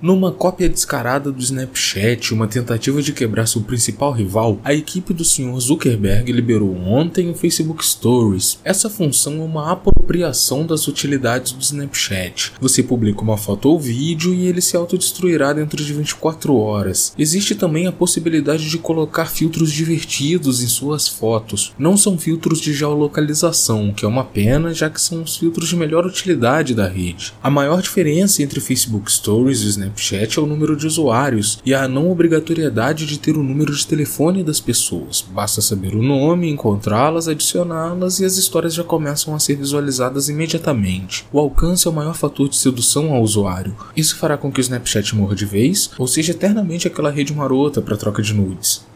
Numa cópia descarada do Snapchat, uma tentativa de quebrar seu principal rival, a equipe do Sr. Zuckerberg liberou ontem o Facebook Stories. Essa função é uma apropriação das utilidades do Snapchat. Você publica uma foto ou vídeo e ele se autodestruirá dentro de 24 horas. Existe também a possibilidade de colocar filtros divertidos em suas fotos. Não são filtros de geolocalização, que é uma pena, já que são os filtros de melhor utilidade da rede. A maior diferença entre Facebook Stories e o Snapchat Snapchat é o número de usuários e a não obrigatoriedade de ter o número de telefone das pessoas. Basta saber o nome, encontrá-las, adicioná-las e as histórias já começam a ser visualizadas imediatamente. O alcance é o maior fator de sedução ao usuário. Isso fará com que o Snapchat morra de vez ou seja eternamente aquela rede marota para troca de nudes.